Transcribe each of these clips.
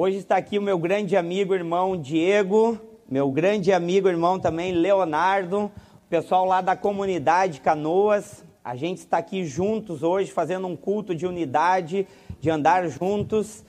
Hoje está aqui o meu grande amigo, irmão Diego, meu grande amigo, irmão também Leonardo, o pessoal lá da comunidade Canoas. A gente está aqui juntos hoje fazendo um culto de unidade, de andar juntos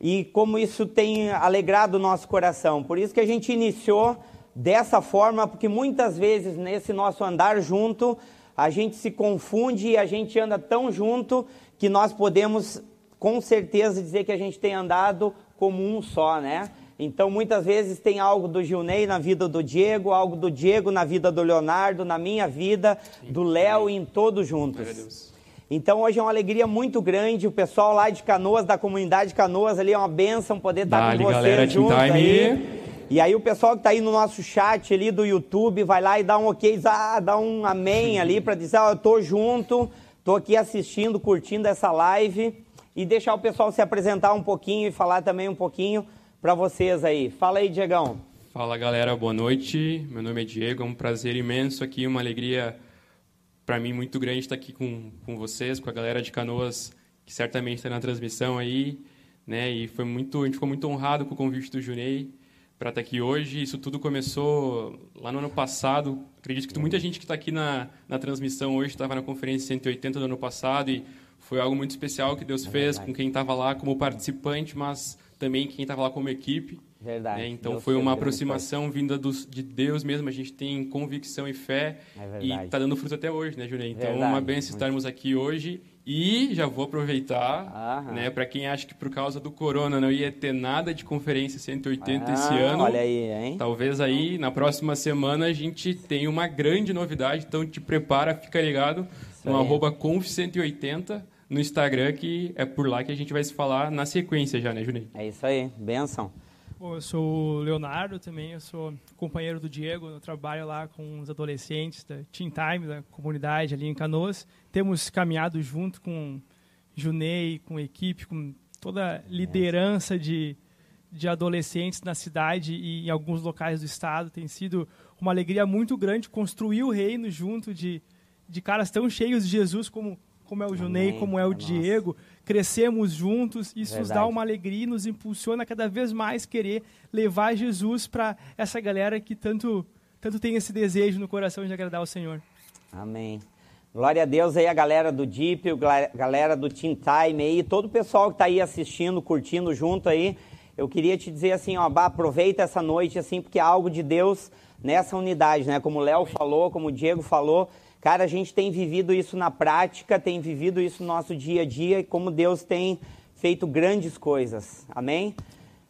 e como isso tem alegrado o nosso coração. Por isso que a gente iniciou dessa forma, porque muitas vezes nesse nosso andar junto, a gente se confunde e a gente anda tão junto que nós podemos com certeza dizer que a gente tem andado como um só, né? Então muitas vezes tem algo do Gilney na vida do Diego, algo do Diego na vida do Leonardo, na minha vida, Sim, do Léo e em todos juntos. Então hoje é uma alegria muito grande, o pessoal lá de Canoas, da comunidade Canoas ali é uma benção poder estar Dale, com vocês galera, juntos aí. E aí o pessoal que está aí no nosso chat ali do YouTube vai lá e dá um ok, dá um amém ali para dizer, ó, oh, eu tô junto, tô aqui assistindo, curtindo essa live e deixar o pessoal se apresentar um pouquinho e falar também um pouquinho para vocês aí. Fala aí, Diegão. Fala galera, boa noite. Meu nome é Diego, é um prazer imenso aqui, uma alegria para mim muito grande estar aqui com, com vocês, com a galera de Canoas, que certamente está na transmissão aí, né? E foi muito, a gente ficou muito honrado com o convite do Junei para estar aqui hoje. Isso tudo começou lá no ano passado. Acredito que muita gente que está aqui na, na transmissão hoje estava na conferência 180 do ano passado e foi algo muito especial que Deus é fez com quem estava lá como participante, mas também quem estava lá como equipe. Verdade. Né? Então Deus foi uma aproximação vinda dos, de Deus mesmo. A gente tem convicção e fé é e está dando fruto até hoje, né, Julião? Então verdade. uma benção estarmos aqui hoje e já vou aproveitar, né, para quem acha que por causa do corona não ia ter nada de conferência 180 ah, esse ano. Olha aí, hein? Talvez aí na próxima semana a gente tenha uma grande novidade, então te prepara, fica ligado Isso no aí. arroba conf180 no Instagram, que é por lá que a gente vai se falar na sequência já, né, Juninho? É isso aí, benção. Bom, eu sou o Leonardo também, eu sou companheiro do Diego, eu trabalho lá com os adolescentes da Teen Time, da comunidade ali em Canoas. Temos caminhado junto com Junei, com a equipe, com toda a liderança de, de adolescentes na cidade e em alguns locais do estado. Tem sido uma alegria muito grande construir o reino junto de, de caras tão cheios de Jesus como como é o Junei, como é o Diego, crescemos juntos, isso Verdade. nos dá uma alegria e nos impulsiona a cada vez mais querer levar Jesus para essa galera que tanto, tanto tem esse desejo no coração de agradar ao Senhor. Amém. Glória a Deus aí, a galera do Deep, a galera do Team Time aí, todo o pessoal que está aí assistindo, curtindo junto aí. Eu queria te dizer assim, ó, aproveita essa noite assim, porque é algo de Deus nessa unidade, né? Como o Léo falou, como o Diego falou, Cara, a gente tem vivido isso na prática, tem vivido isso no nosso dia a dia e como Deus tem feito grandes coisas. Amém?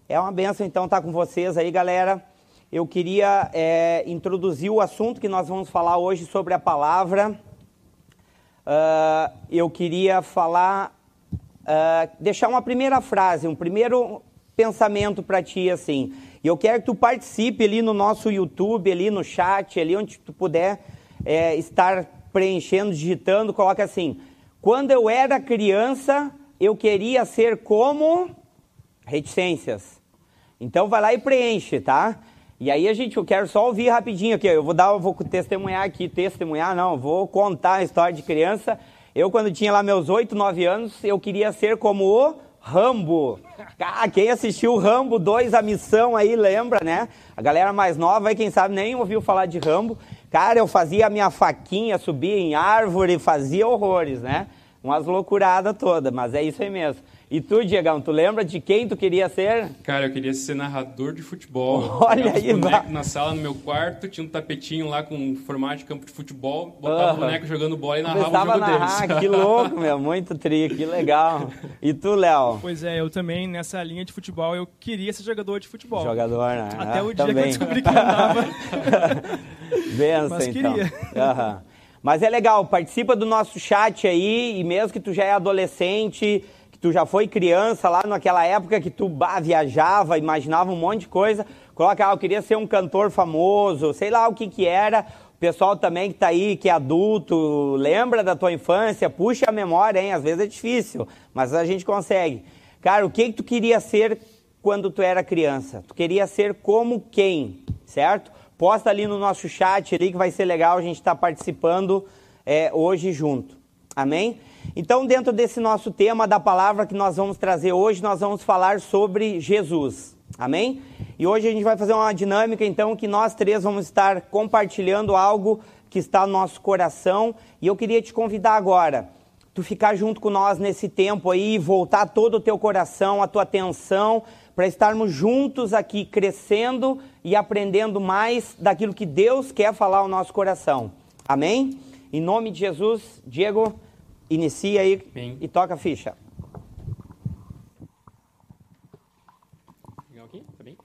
É uma benção então estar com vocês aí, galera. Eu queria é, introduzir o assunto que nós vamos falar hoje sobre a palavra. Uh, eu queria falar, uh, deixar uma primeira frase, um primeiro pensamento para ti assim. E eu quero que tu participe ali no nosso YouTube, ali no chat, ali onde tu puder é, estar preenchendo, digitando, coloca assim: quando eu era criança, eu queria ser como reticências. Então vai lá e preenche, tá? E aí a gente, eu quero só ouvir rapidinho aqui. Eu vou dar, eu vou testemunhar aqui, testemunhar não, vou contar a história de criança. Eu quando tinha lá meus 8, 9 anos, eu queria ser como o Rambo. Ah, quem assistiu Rambo 2, a missão aí, lembra, né? A galera mais nova aí, quem sabe, nem ouviu falar de Rambo. Cara, eu fazia a minha faquinha, subia em árvore, fazia horrores, né? Umas loucuradas todas, mas é isso aí mesmo. E tu, Diegão, tu lembra de quem tu queria ser? Cara, eu queria ser narrador de futebol. Olha aí, vai. na sala no meu quarto, tinha um tapetinho lá com formato de campo de futebol, botava o boneco jogando bola e narrava Começava o jogo narrar, deles. Que louco, meu, muito tri, que legal. E tu, Léo? Pois é, eu também, nessa linha de futebol, eu queria ser jogador de futebol. Jogador, né? Até ah, o dia também. que eu descobri que andava. Benção, Mas então. queria. Uhum. Mas é legal, participa do nosso chat aí, e mesmo que tu já é adolescente tu já foi criança lá naquela época que tu bah, viajava, imaginava um monte de coisa, coloca, ah, eu queria ser um cantor famoso, sei lá o que que era. O pessoal também que tá aí, que é adulto, lembra da tua infância, puxa a memória, hein? Às vezes é difícil, mas a gente consegue. Cara, o que que tu queria ser quando tu era criança? Tu queria ser como quem, certo? Posta ali no nosso chat ali que vai ser legal a gente estar tá participando é, hoje junto. Amém? Então, dentro desse nosso tema da palavra que nós vamos trazer hoje, nós vamos falar sobre Jesus. Amém? E hoje a gente vai fazer uma dinâmica, então, que nós três vamos estar compartilhando algo que está no nosso coração. E eu queria te convidar agora, tu ficar junto com nós nesse tempo aí, voltar todo o teu coração, a tua atenção, para estarmos juntos aqui, crescendo e aprendendo mais daquilo que Deus quer falar ao nosso coração. Amém? Em nome de Jesus, Diego. Inicia aí Amém. e toca a ficha. Legal aqui? Tá bem?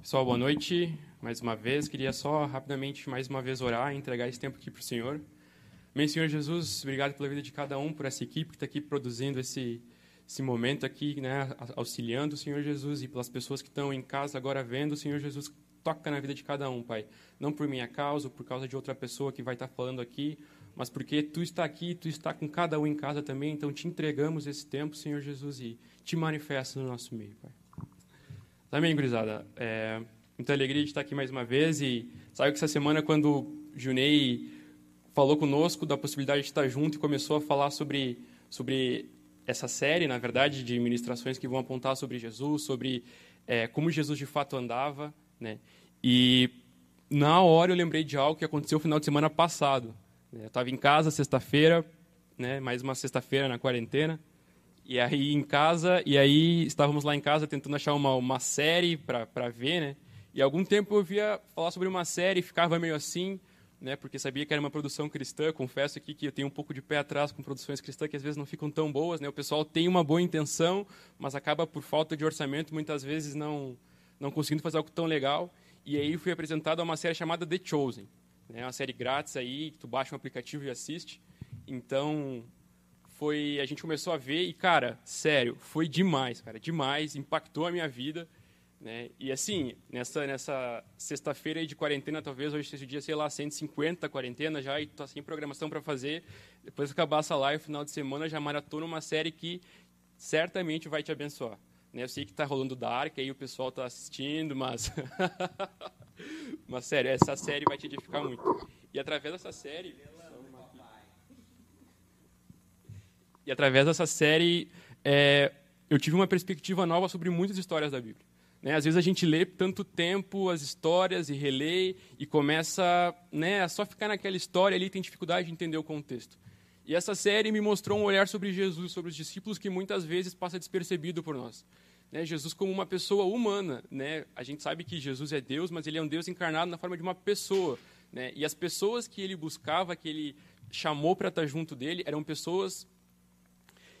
Pessoal, boa noite. Mais uma vez, queria só rapidamente mais uma vez orar e entregar esse tempo aqui para o Senhor. Amém, Senhor Jesus, obrigado pela vida de cada um, por essa equipe que está aqui produzindo esse, esse momento aqui, né, auxiliando o Senhor Jesus e pelas pessoas que estão em casa agora vendo, o Senhor Jesus toca na vida de cada um, Pai. Não por minha causa ou por causa de outra pessoa que vai estar tá falando aqui, mas porque tu está aqui, tu está com cada um em casa também, então te entregamos esse tempo, Senhor Jesus, e te manifesta no nosso meio, Pai. Amém, gurizada. É, muita alegria de estar aqui mais uma vez e sabe que essa semana quando o Junei falou conosco da possibilidade de estar junto e começou a falar sobre sobre essa série, na verdade, de ministrações que vão apontar sobre Jesus, sobre é, como Jesus de fato andava, né? E na hora eu lembrei de algo que aconteceu no final de semana passado. Eu estava em casa sexta-feira, né, mais uma sexta-feira na quarentena, e aí em casa, e aí estávamos lá em casa tentando achar uma, uma série para ver, né? E algum tempo eu via falar sobre uma série ficava meio assim, né, porque sabia que era uma produção cristã. Confesso aqui que eu tenho um pouco de pé atrás com produções cristãs que às vezes não ficam tão boas. Né? O pessoal tem uma boa intenção, mas acaba por falta de orçamento muitas vezes não não conseguindo fazer algo tão legal. E aí fui apresentado a uma série chamada The Chosen, né? Uma série grátis aí, tu baixa um aplicativo e assiste. Então, foi, a gente começou a ver e cara, sério, foi demais, cara, demais, impactou a minha vida, né? E assim, nessa nessa sexta-feira de quarentena, talvez hoje seja o dia, sei lá, 150 quarentena já e tá sem programação para fazer. Depois que acabar essa live final de semana, já maratona uma série que certamente vai te abençoar. Né? Eu sei que está rolando Dark, aí o pessoal está assistindo, mas mas sério, essa série vai te edificar muito. E através dessa série. E através dessa série, é, eu tive uma perspectiva nova sobre muitas histórias da Bíblia. Né? Às vezes a gente lê tanto tempo as histórias e relê e começa né, a só ficar naquela história ali tem dificuldade de entender o contexto. E essa série me mostrou um olhar sobre Jesus, sobre os discípulos que muitas vezes passa despercebido por nós né, Jesus como uma pessoa humana. Né? A gente sabe que Jesus é Deus, mas ele é um Deus encarnado na forma de uma pessoa. Né? E as pessoas que ele buscava, que ele chamou para estar junto dele, eram pessoas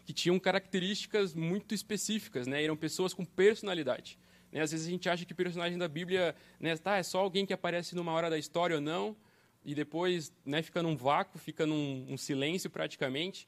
que tinham características muito específicas, né? eram pessoas com personalidade. Né? Às vezes a gente acha que o personagem da Bíblia né, tá, é só alguém que aparece numa hora da história ou não, e depois né, fica num vácuo, fica num um silêncio praticamente.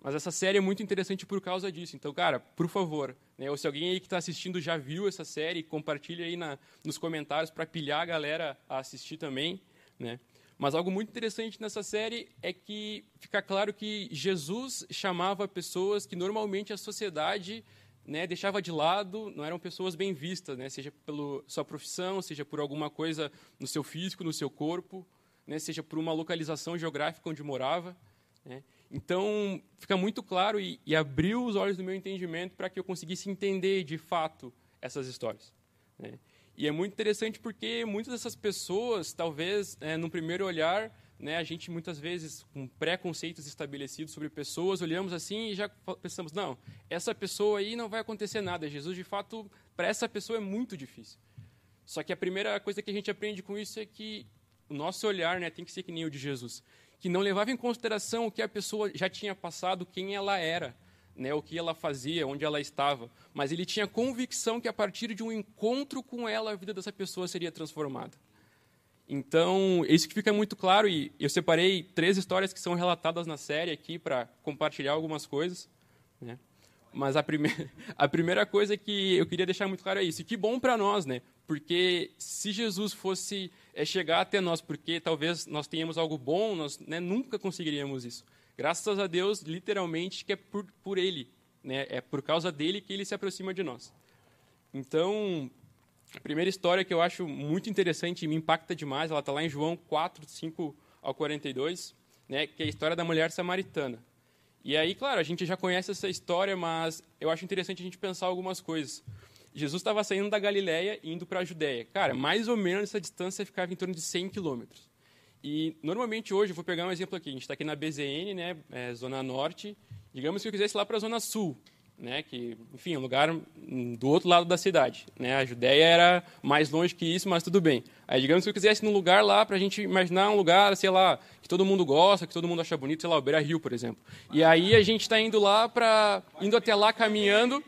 Mas essa série é muito interessante por causa disso. Então, cara, por favor, né, ou se alguém aí que está assistindo já viu essa série, compartilha aí na, nos comentários para pilhar a galera a assistir também. Né? Mas algo muito interessante nessa série é que fica claro que Jesus chamava pessoas que normalmente a sociedade né, deixava de lado, não eram pessoas bem vistas, né, seja pela sua profissão, seja por alguma coisa no seu físico, no seu corpo, né, seja por uma localização geográfica onde morava. Né. Então, fica muito claro e, e abriu os olhos do meu entendimento para que eu conseguisse entender de fato essas histórias. Né? E é muito interessante porque muitas dessas pessoas, talvez, é, no primeiro olhar, né, a gente muitas vezes, com preconceitos estabelecidos sobre pessoas, olhamos assim e já pensamos: não, essa pessoa aí não vai acontecer nada. Jesus, de fato, para essa pessoa é muito difícil. Só que a primeira coisa que a gente aprende com isso é que o nosso olhar né, tem que ser que nem o de Jesus que não levava em consideração o que a pessoa já tinha passado, quem ela era, né, o que ela fazia, onde ela estava, mas ele tinha convicção que a partir de um encontro com ela, a vida dessa pessoa seria transformada. Então, isso que fica muito claro, e eu separei três histórias que são relatadas na série aqui para compartilhar algumas coisas. Né? Mas a, prime a primeira coisa que eu queria deixar muito claro é isso. E que bom para nós, né? Porque se Jesus fosse é, chegar até nós, porque talvez nós tenhamos algo bom, nós né, nunca conseguiríamos isso. Graças a Deus, literalmente, que é por, por Ele. Né? É por causa dele que Ele se aproxima de nós. Então, a primeira história que eu acho muito interessante e me impacta demais, ela está lá em João 4, 5 ao 42, né, que é a história da mulher samaritana. E aí, claro, a gente já conhece essa história, mas eu acho interessante a gente pensar algumas coisas. Jesus estava saindo da Galiléia e indo para a Judéia. Cara, mais ou menos essa distância ficava em torno de 100 quilômetros. E normalmente hoje, eu vou pegar um exemplo aqui, a gente está aqui na BZN, né, é, Zona Norte, digamos que eu quisesse ir lá para a Zona Sul, né, que, enfim, um lugar do outro lado da cidade. Né, a Judéia era mais longe que isso, mas tudo bem. Aí, digamos que eu quisesse num lugar lá, para a gente imaginar um lugar, sei lá, que todo mundo gosta, que todo mundo acha bonito, sei lá, o Beira Rio, por exemplo. E aí a gente está indo lá, para indo até lá caminhando,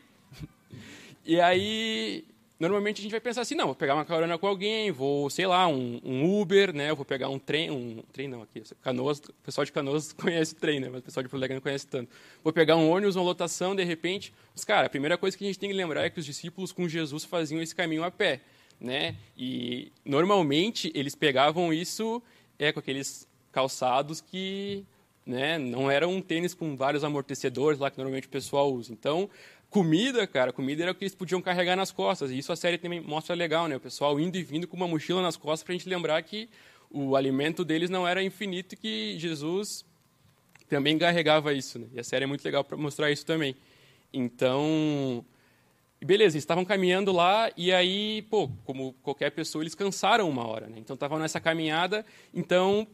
e aí normalmente a gente vai pensar assim, não, vou pegar uma carona com alguém, vou, sei lá, um, um Uber, né? vou pegar um trem, um trem não aqui, Canoas, o pessoal de Canoas conhece trem, né? Mas o pessoal de Porto não conhece tanto. Vou pegar um ônibus, uma lotação, de repente, mas cara, a primeira coisa que a gente tem que lembrar é que os discípulos com Jesus faziam esse caminho a pé, né? E normalmente eles pegavam isso é com aqueles calçados que né, não eram um tênis com vários amortecedores lá que normalmente o pessoal usa. Então, Comida, cara, comida era o que eles podiam carregar nas costas. E isso a série também mostra legal, né? O pessoal indo e vindo com uma mochila nas costas para a gente lembrar que o alimento deles não era infinito e que Jesus também carregava isso. Né? E a série é muito legal para mostrar isso também. Então, beleza, eles estavam caminhando lá e aí, pô, como qualquer pessoa, eles cansaram uma hora. Né? Então, estavam nessa caminhada, então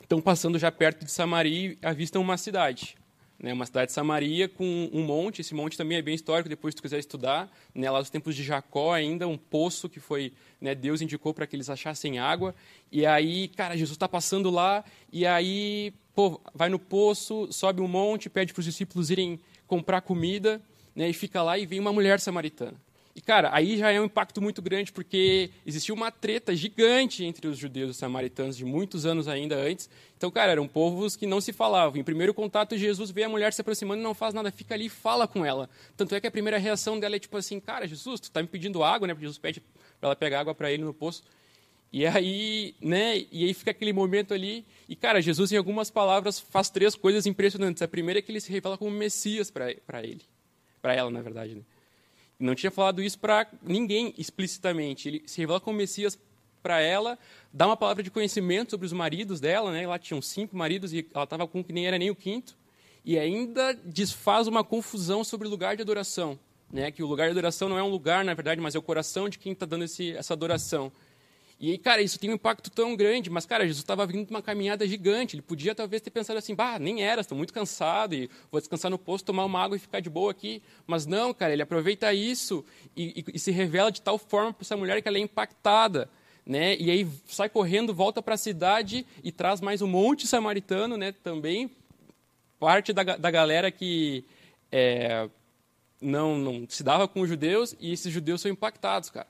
estão passando já perto de Samaria e avistam uma cidade né, uma cidade de Samaria com um monte. Esse monte também é bem histórico, depois se tu quiser estudar. Né, lá nos tempos de Jacó ainda, um poço que foi né, Deus indicou para que eles achassem água. E aí, cara, Jesus está passando lá e aí pô, vai no poço, sobe um monte, pede para os discípulos irem comprar comida né, e fica lá e vem uma mulher samaritana. E, cara, aí já é um impacto muito grande, porque existia uma treta gigante entre os judeus e os samaritanos de muitos anos ainda antes. Então, cara, eram povos que não se falavam. Em primeiro contato, Jesus vê a mulher se aproximando e não faz nada, fica ali e fala com ela. Tanto é que a primeira reação dela é tipo assim: Cara, Jesus, tu está me pedindo água, né? Porque Jesus pede para ela pegar água para ele no poço. E aí, né, e aí fica aquele momento ali, e cara, Jesus em algumas palavras faz três coisas impressionantes. A primeira é que ele se revela como Messias para ele, para ela, na verdade, né? Não tinha falado isso para ninguém explicitamente. Ele se revela como Messias para ela, dá uma palavra de conhecimento sobre os maridos dela, né? Lá tinham cinco maridos e ela estava com que nem era nem o quinto. E ainda desfaz uma confusão sobre o lugar de adoração, né? Que o lugar de adoração não é um lugar, na verdade, mas é o coração de quem está dando esse, essa adoração. E, cara, isso tem um impacto tão grande, mas, cara, Jesus estava vindo de uma caminhada gigante. Ele podia, talvez, ter pensado assim, bah, nem era, estou muito cansado e vou descansar no posto, tomar uma água e ficar de boa aqui. Mas não, cara, ele aproveita isso e, e, e se revela de tal forma para essa mulher que ela é impactada. Né? E aí sai correndo, volta para a cidade e traz mais um monte samaritano, né? Também parte da, da galera que é, não, não se dava com os judeus e esses judeus são impactados, cara.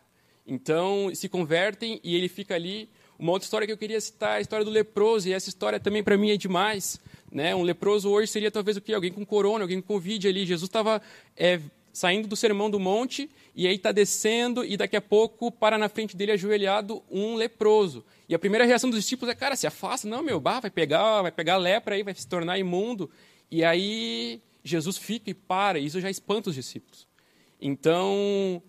Então, se convertem e ele fica ali. Uma outra história que eu queria citar é a história do leproso, e essa história também para mim é demais. Né? Um leproso hoje seria talvez o quê? Alguém com corona, alguém com Covid ali. Jesus estava é, saindo do sermão do monte, e aí está descendo, e daqui a pouco para na frente dele ajoelhado um leproso. E a primeira reação dos discípulos é, cara, se afasta, não, meu, bah, vai pegar, vai pegar lepra aí, vai se tornar imundo. E aí Jesus fica e para, e isso já espanta os discípulos. Então,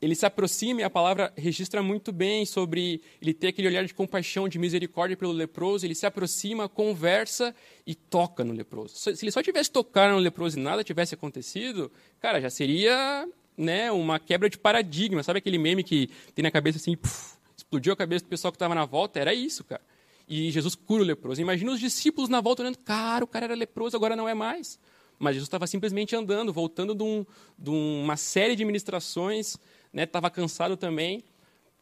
ele se aproxima e a palavra registra muito bem sobre ele ter aquele olhar de compaixão, de misericórdia pelo leproso. Ele se aproxima, conversa e toca no leproso. Se ele só tivesse tocado no leproso e nada tivesse acontecido, cara, já seria né, uma quebra de paradigma. Sabe aquele meme que tem na cabeça assim, puf, explodiu a cabeça do pessoal que estava na volta? Era isso, cara. E Jesus cura o leproso. Imagina os discípulos na volta olhando, cara, o cara era leproso, agora não é mais. Mas Jesus estava simplesmente andando, voltando de, um, de uma série de ministrações estava né, cansado também.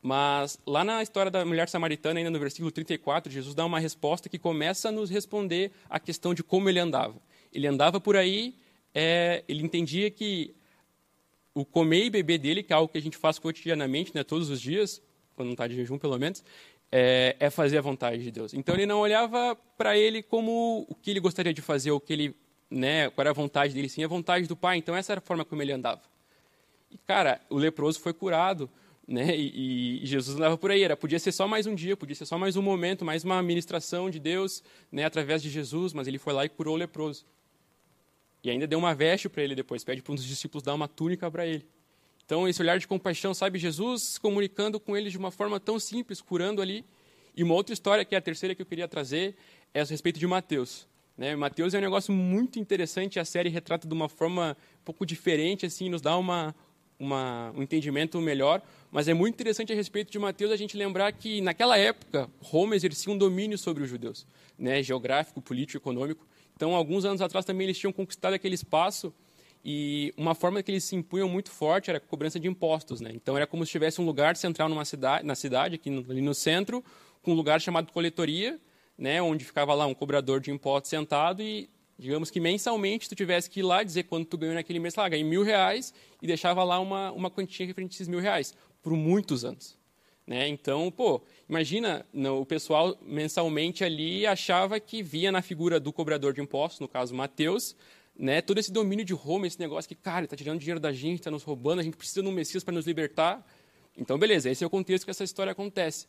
Mas lá na história da mulher samaritana, ainda no versículo 34, Jesus dá uma resposta que começa a nos responder a questão de como ele andava. Ele andava por aí, é, ele entendia que o comer e beber dele, que é algo que a gente faz cotidianamente, né, todos os dias, quando não está de jejum pelo menos, é, é, fazer a vontade de Deus. Então ele não olhava para ele como o que ele gostaria de fazer, ou que ele, né, qual era a vontade dele, sim a vontade do Pai. Então essa era a forma como ele andava. Cara, o leproso foi curado, né? E, e, Jesus andava por aí. Era, podia ser só mais um dia, podia ser só mais um momento, mais uma ministração de Deus, né? Através de Jesus, mas ele foi lá e curou o leproso. E ainda deu uma veste para ele depois, pede para um dos discípulos dar uma túnica para ele. Então, esse olhar de compaixão, sabe? Jesus comunicando com eles de uma forma tão simples, curando ali. E uma outra história, que é a terceira que eu queria trazer, é a respeito de Mateus. Né? Mateus é um negócio muito interessante, a série retrata de uma forma um pouco diferente, assim, nos dá uma, uma, um entendimento melhor, mas é muito interessante a respeito de Mateus a gente lembrar que, naquela época, Roma exercia um domínio sobre os judeus, né? geográfico, político, econômico. Então, alguns anos atrás também eles tinham conquistado aquele espaço e uma forma que eles se impunham muito forte era a cobrança de impostos. Né? Então, era como se tivesse um lugar central numa cidade, na cidade, aqui no, ali no centro, com um lugar chamado coletoria, né, onde ficava lá um cobrador de impostos sentado e, digamos que mensalmente, tu tivesse que ir lá dizer quanto tu ganhou naquele mês, lá, ganhei mil reais e deixava lá uma, uma quantia referente a esses mil reais, por muitos anos. Né? Então, pô, imagina, no, o pessoal mensalmente ali achava que via na figura do cobrador de impostos, no caso Mateus, né, todo esse domínio de Roma, esse negócio que, cara, está tirando dinheiro da gente, está nos roubando, a gente precisa de um Messias para nos libertar. Então, beleza, esse é o contexto que essa história acontece.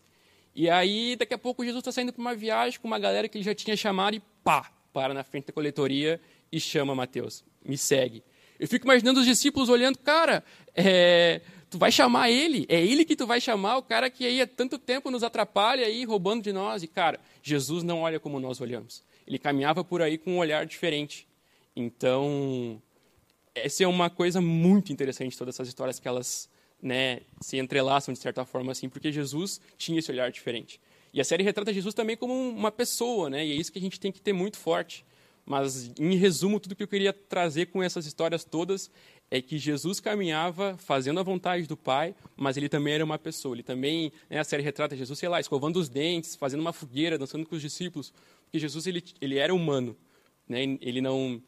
E aí, daqui a pouco, Jesus está saindo para uma viagem com uma galera que ele já tinha chamado e pá, para na frente da coletoria e chama Mateus. Me segue. Eu fico imaginando os discípulos olhando, cara, é, tu vai chamar ele? É ele que tu vai chamar, o cara que aí há tanto tempo nos atrapalha aí, roubando de nós. E, cara, Jesus não olha como nós olhamos. Ele caminhava por aí com um olhar diferente. Então, essa é uma coisa muito interessante, todas essas histórias que elas né, se entrelaçam de certa forma assim, porque Jesus tinha esse olhar diferente. E a série retrata Jesus também como uma pessoa, né? E é isso que a gente tem que ter muito forte. Mas, em resumo, tudo que eu queria trazer com essas histórias todas é que Jesus caminhava fazendo a vontade do Pai, mas ele também era uma pessoa. Ele também, né, a série retrata Jesus, sei lá, escovando os dentes, fazendo uma fogueira, dançando com os discípulos, porque Jesus ele, ele era humano, né? Ele não,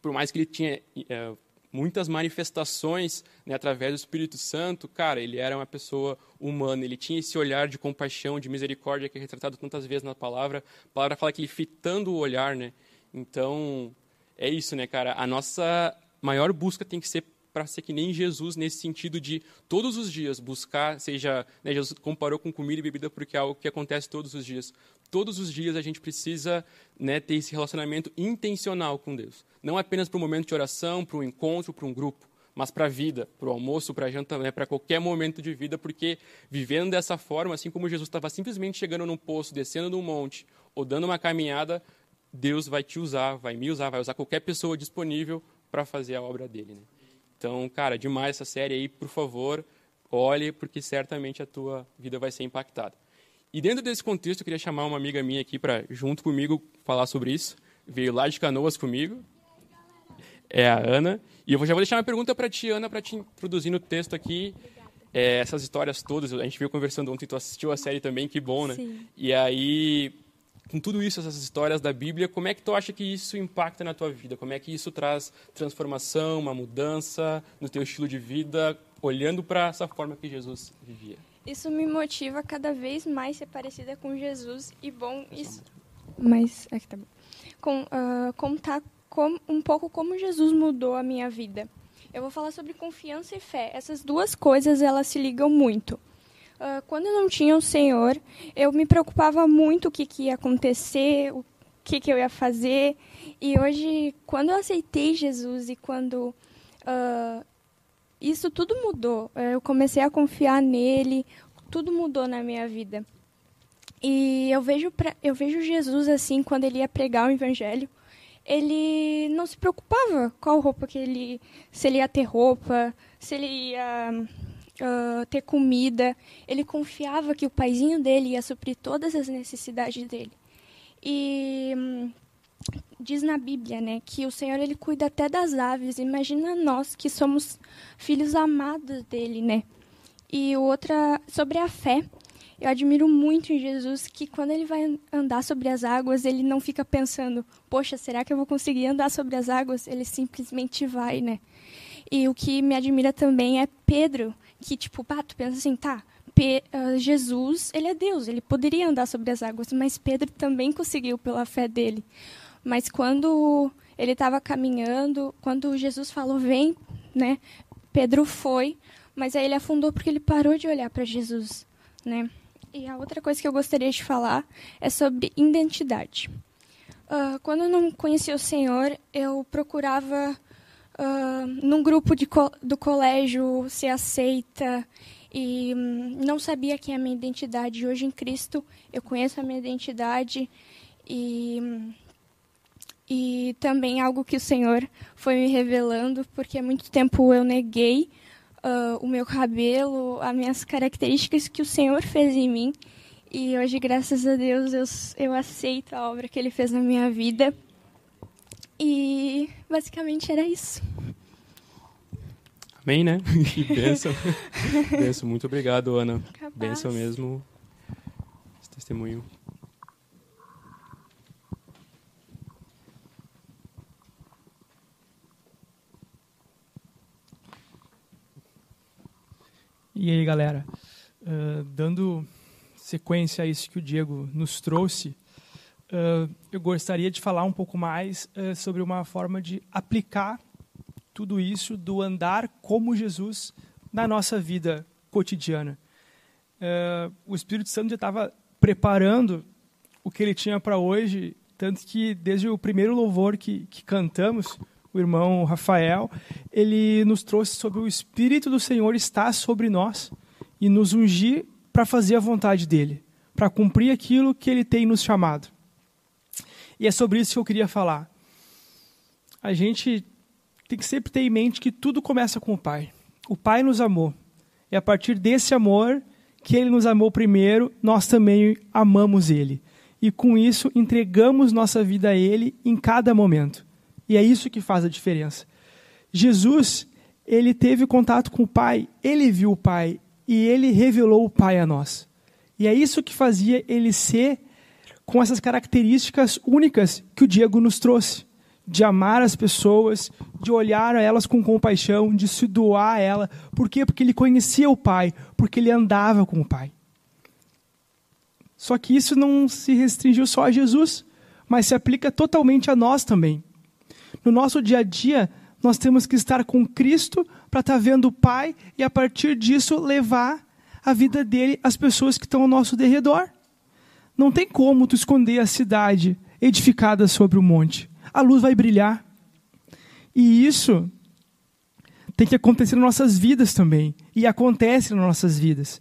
por mais que ele tinha é, muitas manifestações né, através do Espírito Santo, cara, ele era uma pessoa humana, ele tinha esse olhar de compaixão, de misericórdia que é retratado tantas vezes na palavra. A palavra fala que ele fitando o olhar, né? Então, é isso, né, cara? A nossa maior busca tem que ser para ser que nem Jesus nesse sentido de todos os dias buscar, seja, né, Jesus comparou com comida e bebida porque é algo que acontece todos os dias. Todos os dias a gente precisa né, ter esse relacionamento intencional com Deus. Não apenas para o momento de oração, para o encontro, para um grupo, mas para a vida, para o almoço, para a janta, né, para qualquer momento de vida, porque vivendo dessa forma, assim como Jesus estava simplesmente chegando num poço, descendo num monte, ou dando uma caminhada, Deus vai te usar, vai me usar, vai usar qualquer pessoa disponível para fazer a obra dele. Né? Então, cara, demais essa série aí, por favor, olhe, porque certamente a tua vida vai ser impactada. E dentro desse contexto, eu queria chamar uma amiga minha aqui para, junto comigo, falar sobre isso. Veio lá de Canoas comigo. É a Ana. E eu já vou deixar uma pergunta para ti, Ana, para te introduzir no texto aqui. É, essas histórias todas, a gente veio conversando ontem, tu assistiu a série também, que bom, né? Sim. E aí, com tudo isso, essas histórias da Bíblia, como é que tu acha que isso impacta na tua vida? Como é que isso traz transformação, uma mudança no teu estilo de vida, olhando para essa forma que Jesus vivia? Isso me motiva cada vez mais ser parecida com Jesus e bom isso. Mas aqui tá bom. Com, uh, contar com, um pouco como Jesus mudou a minha vida. Eu vou falar sobre confiança e fé. Essas duas coisas elas se ligam muito. Uh, quando eu não tinha o Senhor, eu me preocupava muito o que, que ia acontecer, o que, que eu ia fazer. E hoje, quando eu aceitei Jesus e quando uh, isso tudo mudou, eu comecei a confiar nele, tudo mudou na minha vida. E eu vejo, eu vejo Jesus assim, quando ele ia pregar o evangelho, ele não se preocupava qual roupa que ele. se ele ia ter roupa, se ele ia uh, ter comida. Ele confiava que o paizinho dele ia suprir todas as necessidades dele. E hum, diz na Bíblia, né, que o Senhor ele cuida até das aves. Imagina nós que somos filhos amados dele, né? E outra sobre a fé. Eu admiro muito em Jesus que quando ele vai andar sobre as águas, ele não fica pensando, poxa, será que eu vou conseguir andar sobre as águas? Ele simplesmente vai, né? E o que me admira também é Pedro, que tipo, pá, tu pensa assim, tá, Pe uh, Jesus, ele é Deus, ele poderia andar sobre as águas, mas Pedro também conseguiu pela fé dele. Mas quando ele estava caminhando, quando Jesus falou, vem, né? Pedro foi, mas aí ele afundou porque ele parou de olhar para Jesus, né? E a outra coisa que eu gostaria de falar é sobre identidade. Uh, quando eu não conhecia o Senhor, eu procurava uh, num grupo co do colégio ser aceita e um, não sabia quem é a minha identidade. Hoje em Cristo eu conheço a minha identidade e um, e também algo que o Senhor foi me revelando, porque há muito tempo eu neguei uh, o meu cabelo, as minhas características que o Senhor fez em mim. E hoje, graças a Deus, eu, eu aceito a obra que Ele fez na minha vida. E basicamente era isso. Amém, né? Que bênção. bênção. Muito obrigado, Ana. Capaz. Bênção mesmo. Esse testemunho. E aí, galera? Uh, dando sequência a isso que o Diego nos trouxe, uh, eu gostaria de falar um pouco mais uh, sobre uma forma de aplicar tudo isso do andar como Jesus na nossa vida cotidiana. o Espírito Santo já estava preparando o que ele tinha para hoje, tanto que desde o primeiro louvor que, que cantamos, o irmão Rafael, ele nos trouxe sobre o Espírito do Senhor estar sobre nós e nos ungir para fazer a vontade dele, para cumprir aquilo que ele tem nos chamado. E é sobre isso que eu queria falar. A gente tem que sempre ter em mente que tudo começa com o Pai. O Pai nos amou. E a partir desse amor, que ele nos amou primeiro, nós também amamos ele. E com isso entregamos nossa vida a ele em cada momento. E é isso que faz a diferença. Jesus, ele teve contato com o Pai, ele viu o Pai e ele revelou o Pai a nós. E é isso que fazia ele ser com essas características únicas que o Diego nos trouxe. De amar as pessoas, de olhar a elas com compaixão, de se doar a ela. Por quê? Porque ele conhecia o Pai, porque ele andava com o Pai. Só que isso não se restringiu só a Jesus, mas se aplica totalmente a nós também. No nosso dia a dia, nós temos que estar com Cristo para estar tá vendo o Pai e, a partir disso, levar a vida dele às pessoas que estão ao nosso derredor. Não tem como tu esconder a cidade edificada sobre o monte. A luz vai brilhar. E isso tem que acontecer nas nossas vidas também. E acontece nas nossas vidas.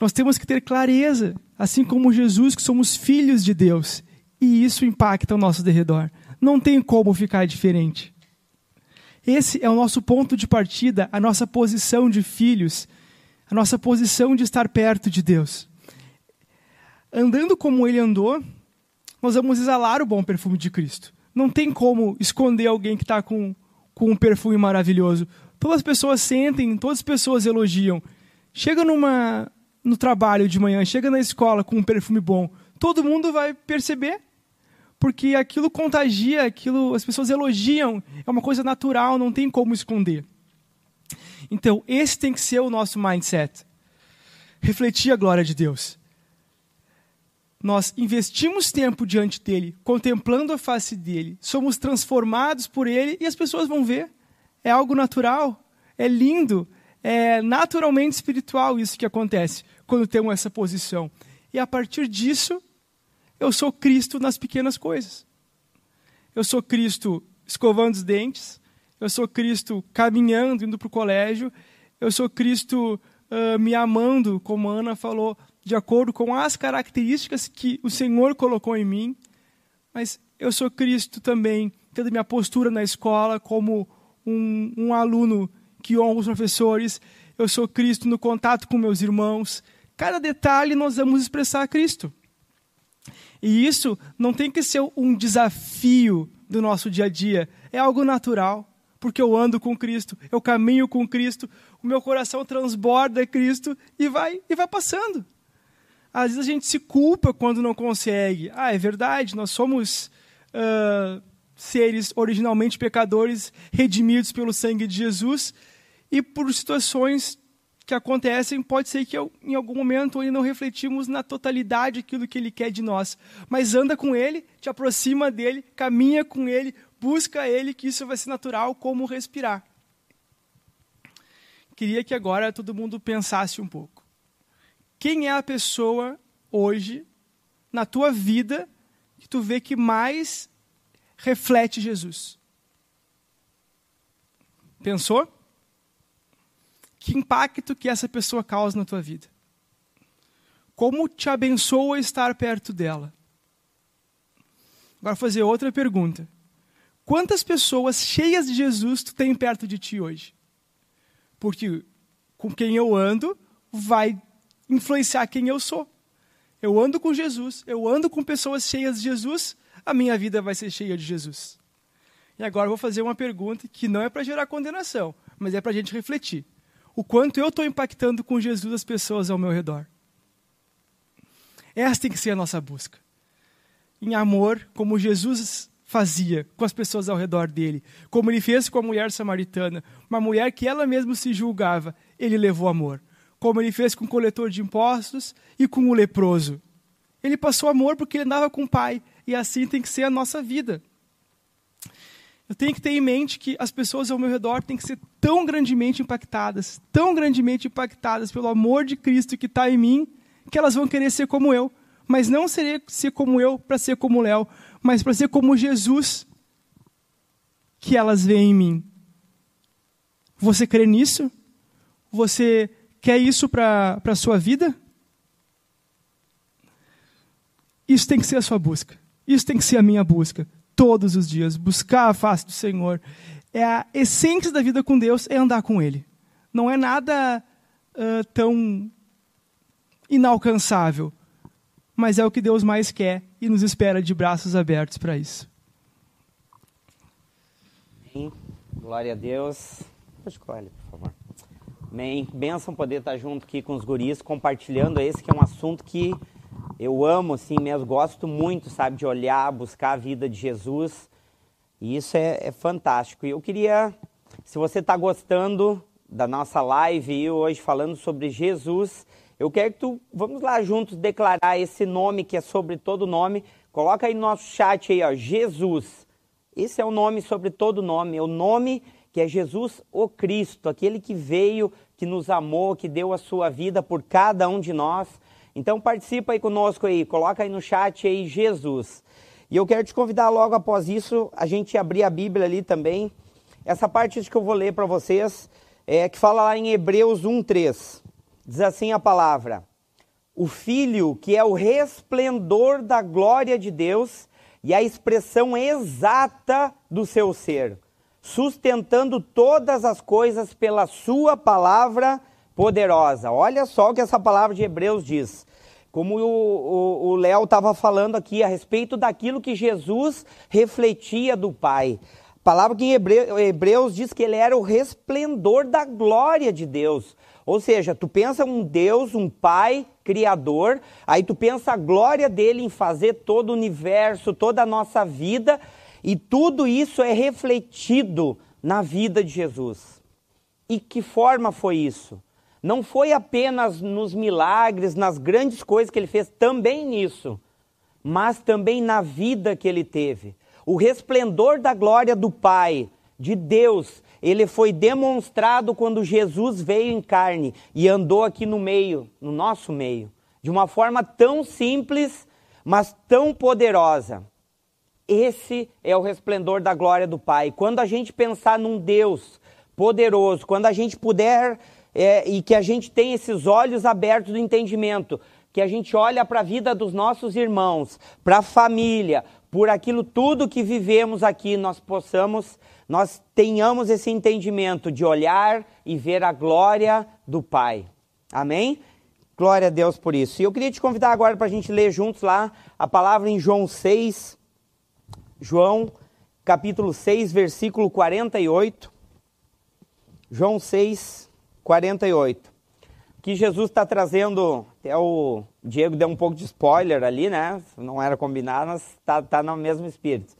Nós temos que ter clareza, assim como Jesus, que somos filhos de Deus. E isso impacta o nosso derredor. Não tem como ficar diferente. Esse é o nosso ponto de partida, a nossa posição de filhos, a nossa posição de estar perto de Deus. Andando como ele andou, nós vamos exalar o bom perfume de Cristo. Não tem como esconder alguém que está com, com um perfume maravilhoso. Todas as pessoas sentem, todas as pessoas elogiam. Chega numa, no trabalho de manhã, chega na escola com um perfume bom, todo mundo vai perceber porque aquilo contagia, aquilo as pessoas elogiam, é uma coisa natural, não tem como esconder. Então, esse tem que ser o nosso mindset. Refletir a glória de Deus. Nós investimos tempo diante dele, contemplando a face dele, somos transformados por ele e as pessoas vão ver. É algo natural, é lindo, é naturalmente espiritual isso que acontece quando temos essa posição. E a partir disso, eu sou Cristo nas pequenas coisas. Eu sou Cristo escovando os dentes. Eu sou Cristo caminhando, indo para o colégio. Eu sou Cristo uh, me amando, como a Ana falou, de acordo com as características que o Senhor colocou em mim. Mas eu sou Cristo também, tendo minha postura na escola como um, um aluno que honra os professores. Eu sou Cristo no contato com meus irmãos. Cada detalhe nós vamos expressar Cristo. E isso não tem que ser um desafio do nosso dia a dia, é algo natural, porque eu ando com Cristo, eu caminho com Cristo, o meu coração transborda Cristo e vai e vai passando. Às vezes a gente se culpa quando não consegue. Ah, é verdade, nós somos uh, seres originalmente pecadores, redimidos pelo sangue de Jesus, e por situações que acontecem, pode ser que eu, em algum momento ainda não refletimos na totalidade aquilo que Ele quer de nós. Mas anda com Ele, te aproxima dEle, caminha com Ele, busca Ele, que isso vai ser natural como respirar. Queria que agora todo mundo pensasse um pouco. Quem é a pessoa hoje, na tua vida, que tu vê que mais reflete Jesus? Pensou? Que impacto que essa pessoa causa na tua vida? Como te abençoa estar perto dela? Agora, vou fazer outra pergunta. Quantas pessoas cheias de Jesus tu tem perto de ti hoje? Porque com quem eu ando vai influenciar quem eu sou. Eu ando com Jesus, eu ando com pessoas cheias de Jesus, a minha vida vai ser cheia de Jesus. E agora vou fazer uma pergunta que não é para gerar condenação, mas é para a gente refletir. O quanto eu estou impactando com Jesus as pessoas ao meu redor. Essa tem que ser a nossa busca. Em amor, como Jesus fazia com as pessoas ao redor dele, como ele fez com a mulher samaritana, uma mulher que ela mesma se julgava, ele levou amor. Como ele fez com o coletor de impostos e com o leproso. Ele passou amor porque ele andava com o pai, e assim tem que ser a nossa vida. Eu tenho que ter em mente que as pessoas ao meu redor têm que ser tão grandemente impactadas, tão grandemente impactadas pelo amor de Cristo que está em mim, que elas vão querer ser como eu. Mas não ser, ser como eu para ser como Léo, mas para ser como Jesus que elas veem em mim. Você crê nisso? Você quer isso para a sua vida? Isso tem que ser a sua busca. Isso tem que ser a minha busca. Todos os dias. Buscar a face do Senhor. É a essência da vida com Deus, é andar com Ele. Não é nada uh, tão inalcançável. Mas é o que Deus mais quer e nos espera de braços abertos para isso. Amém. Glória a Deus. Escolhe, por favor. Amém. Benção poder estar junto aqui com os guris, compartilhando esse que é um assunto que eu amo, assim mesmo, gosto muito, sabe, de olhar, buscar a vida de Jesus. E isso é, é fantástico. E eu queria, se você está gostando da nossa live hoje falando sobre Jesus, eu quero que tu, vamos lá juntos declarar esse nome que é sobre todo nome. Coloca aí no nosso chat aí, ó, Jesus. Esse é o nome sobre todo nome, é o nome que é Jesus o Cristo, aquele que veio, que nos amou, que deu a sua vida por cada um de nós. Então participa aí conosco aí, coloca aí no chat aí Jesus. E eu quero te convidar logo após isso, a gente abrir a Bíblia ali também. Essa parte que eu vou ler para vocês, é que fala lá em Hebreus 1:3. Diz assim a palavra: O Filho, que é o resplendor da glória de Deus e a expressão exata do seu ser, sustentando todas as coisas pela Sua palavra poderosa. Olha só o que essa palavra de Hebreus diz. Como o Léo estava falando aqui a respeito daquilo que Jesus refletia do Pai. A palavra que em Hebreus diz que ele era o resplendor da glória de Deus. Ou seja, tu pensa um Deus, um Pai criador, aí tu pensa a glória dele em fazer todo o universo, toda a nossa vida, e tudo isso é refletido na vida de Jesus. E que forma foi isso? Não foi apenas nos milagres, nas grandes coisas que ele fez, também nisso, mas também na vida que ele teve. O resplendor da glória do Pai, de Deus, ele foi demonstrado quando Jesus veio em carne e andou aqui no meio, no nosso meio, de uma forma tão simples, mas tão poderosa. Esse é o resplendor da glória do Pai. Quando a gente pensar num Deus poderoso, quando a gente puder é, e que a gente tem esses olhos abertos do entendimento, que a gente olha para a vida dos nossos irmãos, para a família, por aquilo tudo que vivemos aqui, nós possamos nós tenhamos esse entendimento de olhar e ver a glória do Pai. Amém? Glória a Deus por isso. E eu queria te convidar agora para a gente ler juntos lá a palavra em João 6, João capítulo 6, versículo 48. João 6, 48. Que Jesus está trazendo, até o Diego deu um pouco de spoiler ali, né? Não era combinado, mas está tá no mesmo espírito.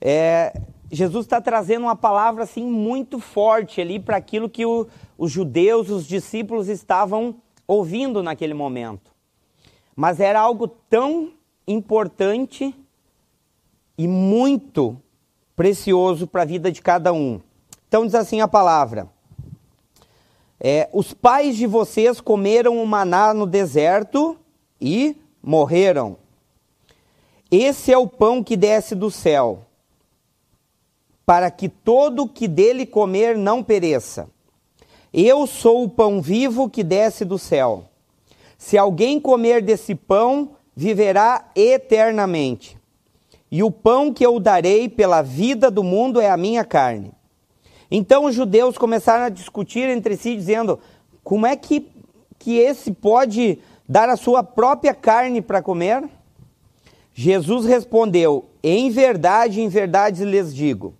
É, Jesus está trazendo uma palavra assim muito forte ali para aquilo que o, os judeus, os discípulos estavam ouvindo naquele momento. Mas era algo tão importante e muito precioso para a vida de cada um. Então diz assim a palavra: é, Os pais de vocês comeram o maná no deserto e morreram. Esse é o pão que desce do céu para que todo que dele comer não pereça. Eu sou o pão vivo que desce do céu. Se alguém comer desse pão, viverá eternamente. e o pão que eu darei pela vida do mundo é a minha carne. Então os judeus começaram a discutir entre si, dizendo: como é que, que esse pode dar a sua própria carne para comer? Jesus respondeu: Em verdade, em verdade lhes digo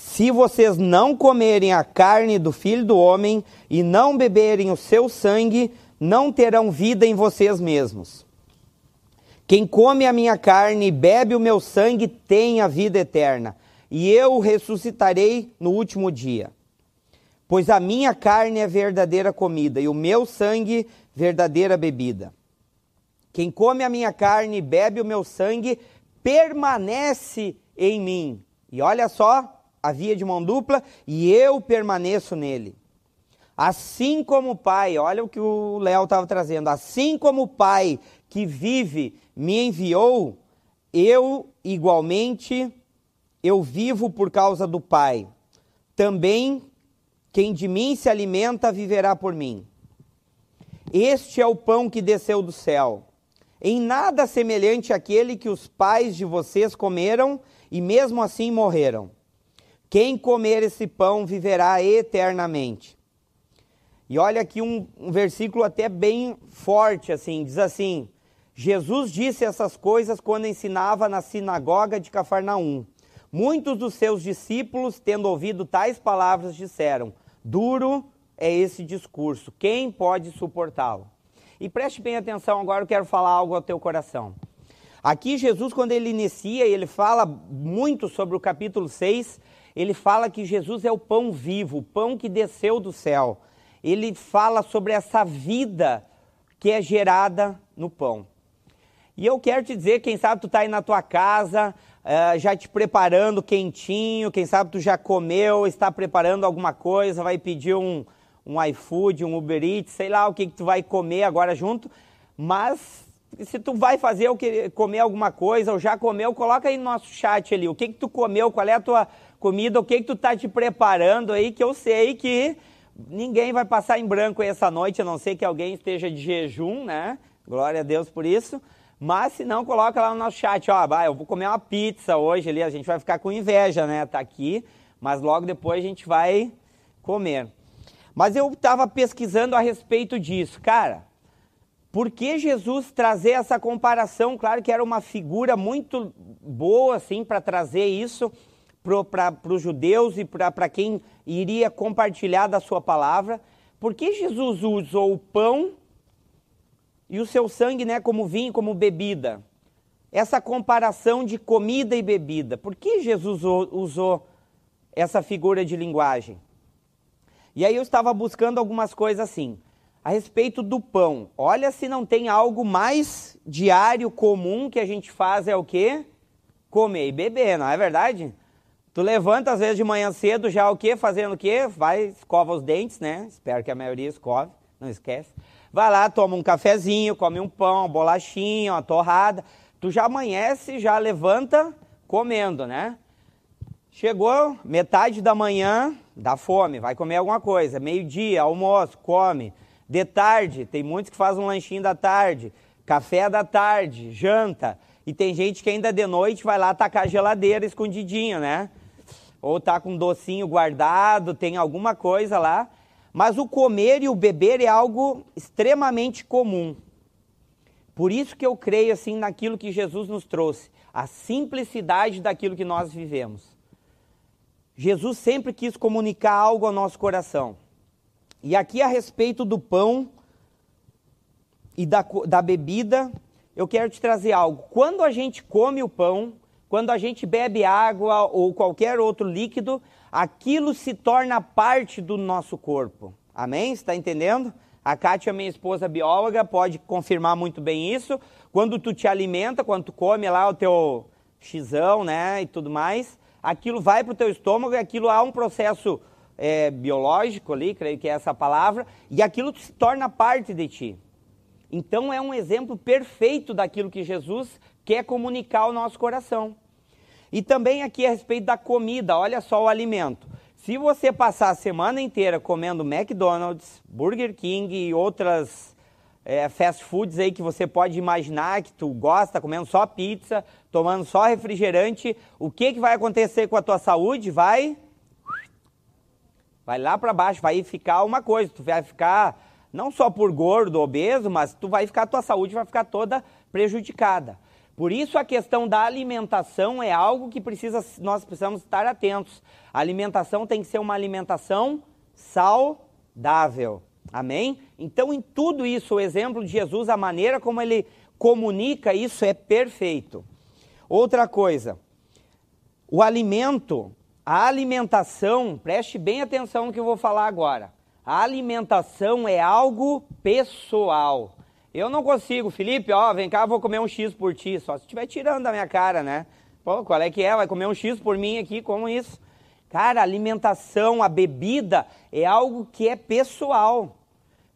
se vocês não comerem a carne do filho do homem e não beberem o seu sangue, não terão vida em vocês mesmos. Quem come a minha carne e bebe o meu sangue tem a vida eterna, e eu ressuscitarei no último dia. Pois a minha carne é verdadeira comida e o meu sangue verdadeira bebida. Quem come a minha carne e bebe o meu sangue permanece em mim. E olha só a via de mão dupla, e eu permaneço nele. Assim como o Pai, olha o que o Léo estava trazendo, assim como o Pai que vive me enviou, eu igualmente eu vivo por causa do Pai. Também quem de mim se alimenta viverá por mim. Este é o pão que desceu do céu. Em nada semelhante àquele que os pais de vocês comeram e mesmo assim morreram. Quem comer esse pão viverá eternamente. E olha aqui um, um, versículo até bem forte, assim, diz assim: Jesus disse essas coisas quando ensinava na sinagoga de Cafarnaum. Muitos dos seus discípulos, tendo ouvido tais palavras, disseram: Duro é esse discurso, quem pode suportá-lo? E preste bem atenção agora, eu quero falar algo ao teu coração. Aqui, Jesus, quando ele inicia, ele fala muito sobre o capítulo 6, ele fala que Jesus é o pão vivo, o pão que desceu do céu. Ele fala sobre essa vida que é gerada no pão. E eu quero te dizer, quem sabe tu está aí na tua casa, uh, já te preparando quentinho, quem sabe tu já comeu, está preparando alguma coisa, vai pedir um, um iFood, um Uber Eats, sei lá o que, que tu vai comer agora junto, mas se tu vai fazer ou comer alguma coisa ou já comeu, coloca aí no nosso chat ali, o que, que tu comeu, qual é a tua comida, o que que tu tá te preparando aí, que eu sei que ninguém vai passar em branco essa noite, a não ser que alguém esteja de jejum, né? Glória a Deus por isso. Mas se não, coloca lá no nosso chat, ó, vai, eu vou comer uma pizza hoje ali, a gente vai ficar com inveja, né? Tá aqui, mas logo depois a gente vai comer. Mas eu estava pesquisando a respeito disso, cara. Por que Jesus trazer essa comparação? Claro que era uma figura muito boa, assim, para trazer isso para os judeus e para quem iria compartilhar da sua palavra. Por que Jesus usou o pão e o seu sangue né, como vinho, como bebida? Essa comparação de comida e bebida. Por que Jesus usou essa figura de linguagem? E aí eu estava buscando algumas coisas assim. A respeito do pão. Olha se não tem algo mais diário, comum que a gente faz é o quê? Comer e beber, não é verdade? Tu levanta às vezes de manhã cedo, já o quê? Fazendo o quê? Vai, escova os dentes, né? Espero que a maioria escove, não esquece. Vai lá, toma um cafezinho, come um pão, uma bolachinha, uma torrada. Tu já amanhece, já levanta comendo, né? Chegou metade da manhã, dá fome, vai comer alguma coisa. Meio-dia, almoço, come. De tarde, tem muitos que fazem um lanchinho da tarde. Café da tarde, janta. E tem gente que ainda de noite vai lá tacar a geladeira escondidinho, né? ou está com um docinho guardado, tem alguma coisa lá. Mas o comer e o beber é algo extremamente comum. Por isso que eu creio assim naquilo que Jesus nos trouxe, a simplicidade daquilo que nós vivemos. Jesus sempre quis comunicar algo ao nosso coração. E aqui a respeito do pão e da, da bebida, eu quero te trazer algo. Quando a gente come o pão, quando a gente bebe água ou qualquer outro líquido, aquilo se torna parte do nosso corpo. Amém? Está entendendo? A Kátia, minha esposa bióloga, pode confirmar muito bem isso. Quando tu te alimenta, quando tu come lá o teu xizão, né, e tudo mais, aquilo vai para o teu estômago e aquilo há um processo é, biológico ali, creio que é essa palavra, e aquilo se torna parte de ti. Então é um exemplo perfeito daquilo que Jesus quer comunicar ao nosso coração. E também aqui a respeito da comida, olha só o alimento. Se você passar a semana inteira comendo McDonald's, Burger King e outras é, fast foods aí que você pode imaginar que tu gosta, comendo só pizza, tomando só refrigerante, o que, que vai acontecer com a tua saúde? Vai vai lá para baixo, vai ficar uma coisa, tu vai ficar não só por gordo, obeso, mas tu vai ficar, tua saúde vai ficar toda prejudicada. Por isso a questão da alimentação é algo que precisa, nós precisamos estar atentos. A alimentação tem que ser uma alimentação saudável. Amém? Então, em tudo isso, o exemplo de Jesus, a maneira como ele comunica isso é perfeito. Outra coisa, o alimento, a alimentação, preste bem atenção no que eu vou falar agora. A alimentação é algo pessoal. Eu não consigo, Felipe, ó, vem cá, vou comer um X por ti, só se estiver tirando da minha cara, né? Pô, qual é que é? Vai comer um X por mim aqui, como isso? Cara, a alimentação, a bebida é algo que é pessoal.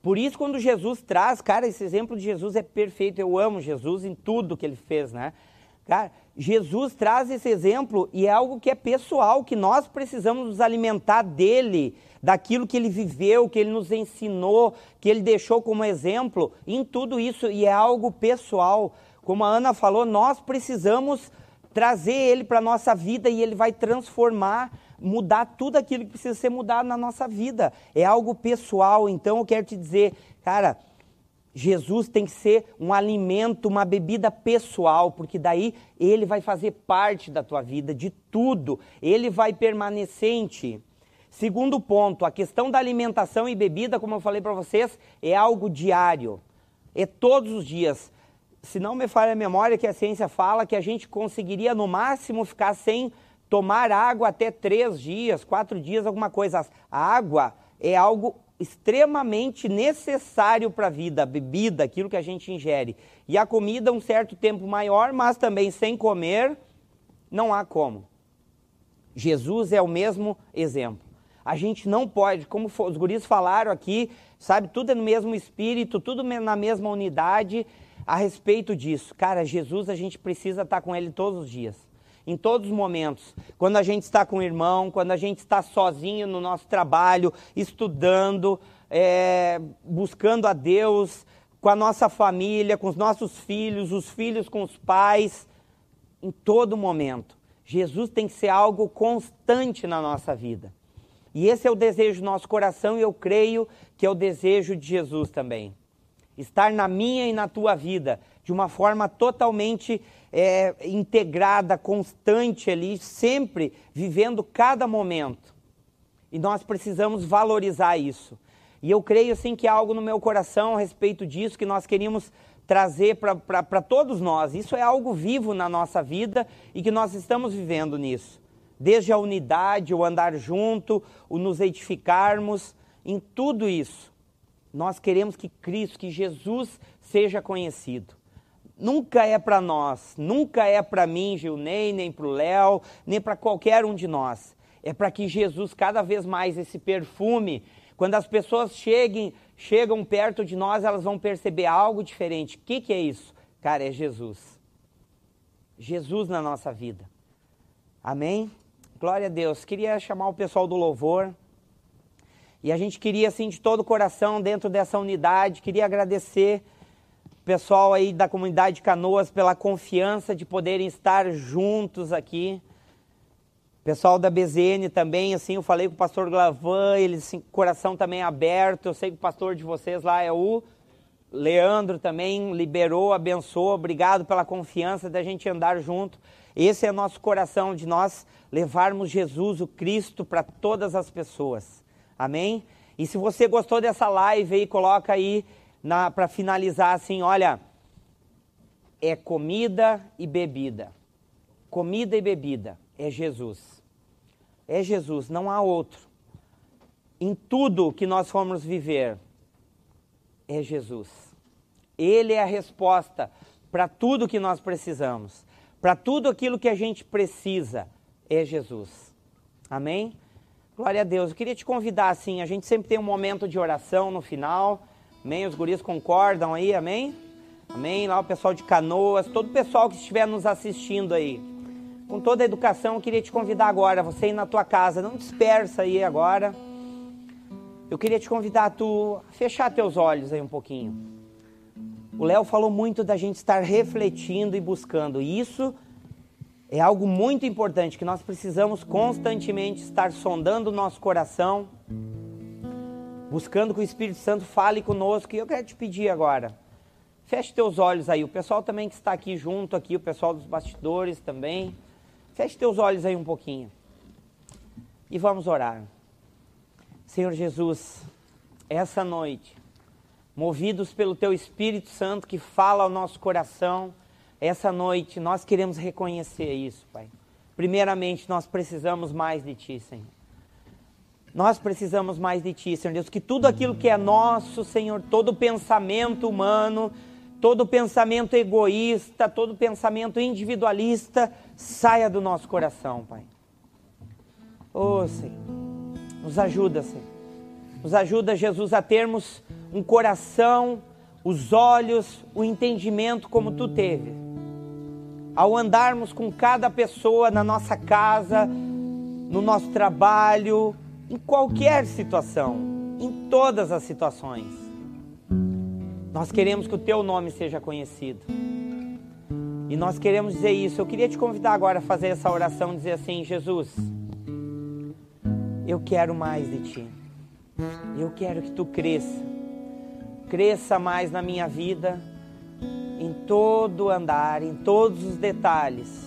Por isso, quando Jesus traz, cara, esse exemplo de Jesus é perfeito. Eu amo Jesus em tudo que ele fez, né? Cara, Jesus traz esse exemplo e é algo que é pessoal, que nós precisamos nos alimentar dele, daquilo que ele viveu, que ele nos ensinou, que ele deixou como exemplo em tudo isso e é algo pessoal. Como a Ana falou, nós precisamos trazer ele para a nossa vida e ele vai transformar mudar tudo aquilo que precisa ser mudado na nossa vida. É algo pessoal. Então eu quero te dizer, cara, Jesus tem que ser um alimento, uma bebida pessoal, porque daí ele vai fazer parte da tua vida, de tudo. Ele vai permanecer em ti. Segundo ponto, a questão da alimentação e bebida, como eu falei para vocês, é algo diário. É todos os dias. Se não me falha a memória, que a ciência fala que a gente conseguiria no máximo ficar sem tomar água até três dias, quatro dias, alguma coisa. A água é algo extremamente necessário para a vida, a bebida, aquilo que a gente ingere. E a comida um certo tempo maior, mas também sem comer, não há como. Jesus é o mesmo exemplo. A gente não pode, como os guris falaram aqui, sabe, tudo é no mesmo espírito, tudo na mesma unidade a respeito disso. Cara, Jesus, a gente precisa estar com ele todos os dias em todos os momentos. Quando a gente está com o irmão, quando a gente está sozinho no nosso trabalho, estudando, é, buscando a Deus, com a nossa família, com os nossos filhos, os filhos com os pais, em todo momento. Jesus tem que ser algo constante na nossa vida. E esse é o desejo do nosso coração e eu creio que é o desejo de Jesus também. Estar na minha e na tua vida de uma forma totalmente é, integrada, constante ali, sempre vivendo cada momento. E nós precisamos valorizar isso. E eu creio assim que há algo no meu coração a respeito disso que nós queríamos trazer para todos nós. Isso é algo vivo na nossa vida e que nós estamos vivendo nisso. Desde a unidade, o andar junto, o nos edificarmos, em tudo isso. Nós queremos que Cristo, que Jesus seja conhecido nunca é para nós, nunca é para mim, Gilney, nem para o Léo, nem para qualquer um de nós. É para que Jesus, cada vez mais, esse perfume, quando as pessoas cheguem, chegam perto de nós, elas vão perceber algo diferente. O que, que é isso? Cara, é Jesus. Jesus na nossa vida. Amém? Glória a Deus. Queria chamar o pessoal do louvor. E a gente queria, assim, de todo o coração, dentro dessa unidade, queria agradecer pessoal aí da comunidade de Canoas pela confiança de poderem estar juntos aqui. Pessoal da BZN também, assim, eu falei com o pastor Glavan, ele assim, coração também aberto. Eu sei que o pastor de vocês lá é o Leandro também liberou, abençoou. Obrigado pela confiança da gente andar junto. Esse é nosso coração de nós levarmos Jesus, o Cristo, para todas as pessoas. Amém? E se você gostou dessa live aí, coloca aí para finalizar assim, olha, é comida e bebida. Comida e bebida é Jesus. É Jesus, não há outro. Em tudo que nós formos viver, é Jesus. Ele é a resposta para tudo que nós precisamos. Para tudo aquilo que a gente precisa, é Jesus. Amém? Glória a Deus. Eu queria te convidar assim, a gente sempre tem um momento de oração no final. Amém? Os guris concordam aí, amém? Amém? Lá o pessoal de Canoas, todo o pessoal que estiver nos assistindo aí. Com toda a educação, eu queria te convidar agora, você ir na tua casa, não dispersa aí agora. Eu queria te convidar a tu fechar teus olhos aí um pouquinho. O Léo falou muito da gente estar refletindo e buscando. E isso é algo muito importante que nós precisamos constantemente estar sondando o nosso coração, buscando que o Espírito Santo fale conosco. E eu quero te pedir agora, feche teus olhos aí. O pessoal também que está aqui junto, aqui, o pessoal dos bastidores também. Feche teus olhos aí um pouquinho. E vamos orar. Senhor Jesus, essa noite, movidos pelo Teu Espírito Santo que fala ao nosso coração, essa noite nós queremos reconhecer isso, Pai. Primeiramente, nós precisamos mais de Ti, Senhor. Nós precisamos mais de Ti, Senhor Deus. Que tudo aquilo que é nosso, Senhor, todo pensamento humano, todo pensamento egoísta, todo pensamento individualista, saia do nosso coração, Pai. Oh, Senhor, nos ajuda, Senhor. Nos ajuda, Jesus, a termos um coração, os olhos, o entendimento como tu teve. Ao andarmos com cada pessoa na nossa casa, no nosso trabalho, em qualquer situação, em todas as situações. Nós queremos que o teu nome seja conhecido. E nós queremos dizer isso. Eu queria te convidar agora a fazer essa oração, dizer assim: Jesus, eu quero mais de ti. Eu quero que tu cresça. Cresça mais na minha vida, em todo andar, em todos os detalhes.